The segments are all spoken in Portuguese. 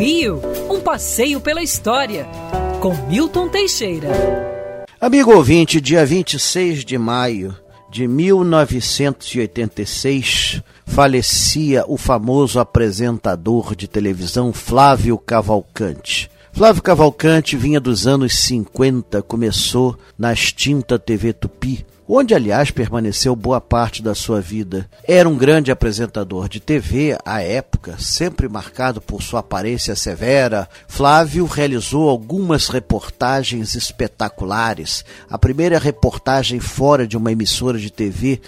Rio, um passeio pela história, com Milton Teixeira. Amigo ouvinte, dia 26 de maio de 1986, falecia o famoso apresentador de televisão Flávio Cavalcante. Flávio Cavalcante vinha dos anos 50, começou na extinta TV Tupi, onde, aliás, permaneceu boa parte da sua vida. Era um grande apresentador de TV à época, sempre marcado por sua aparência severa. Flávio realizou algumas reportagens espetaculares. A primeira reportagem fora de uma emissora de TV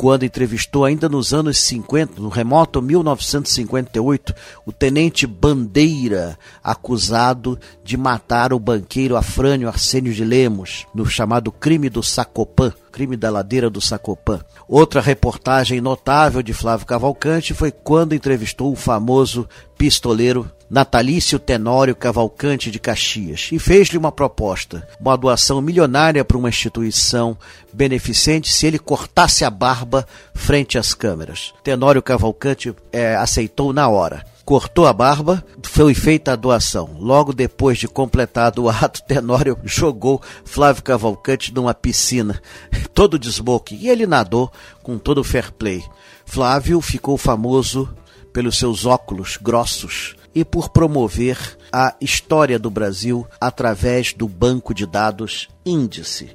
quando entrevistou ainda nos anos 50, no remoto 1958, o tenente Bandeira, acusado de matar o banqueiro Afrânio Arsênio de Lemos, no chamado crime do Sacopã, crime da ladeira do Sacopã. Outra reportagem notável de Flávio Cavalcante foi quando entrevistou o famoso pistoleiro Natalício Tenório Cavalcante de Caxias e fez-lhe uma proposta, uma doação milionária para uma instituição beneficente se ele cortasse a barba frente às câmeras. Tenório Cavalcante é, aceitou na hora cortou a barba, foi feita a doação. Logo depois de completado o ato, Tenório jogou Flávio Cavalcante numa piscina, todo desboque, e ele nadou com todo o fair play. Flávio ficou famoso pelos seus óculos grossos e por promover a história do Brasil através do banco de dados Índice.